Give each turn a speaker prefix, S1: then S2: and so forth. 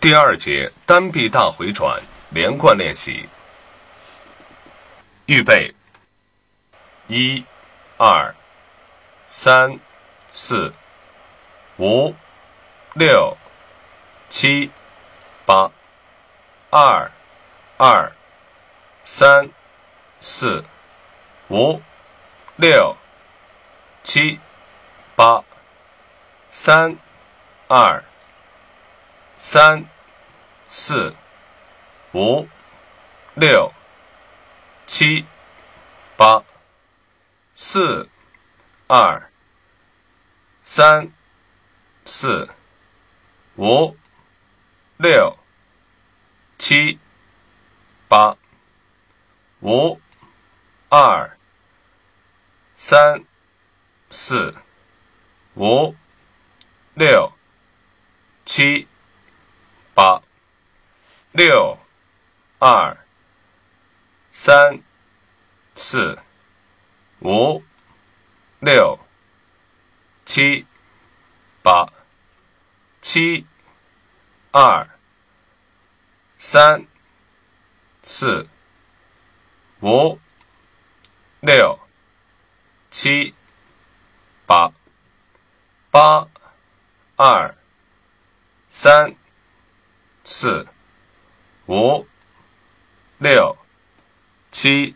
S1: 第二节单臂大回转连贯练习。预备，一、二、三、四、五、六、七、八，二、二、三、四、五、六、七、八，三、二、三、四、五、六。七、八、四、二、三、四、五、六、七、八、五、二、三、四、五、六、七、八、六、二。三、四、五、六、七、八、七、二、三、四、五、六、七、八、八、二、三、四、五、六。七。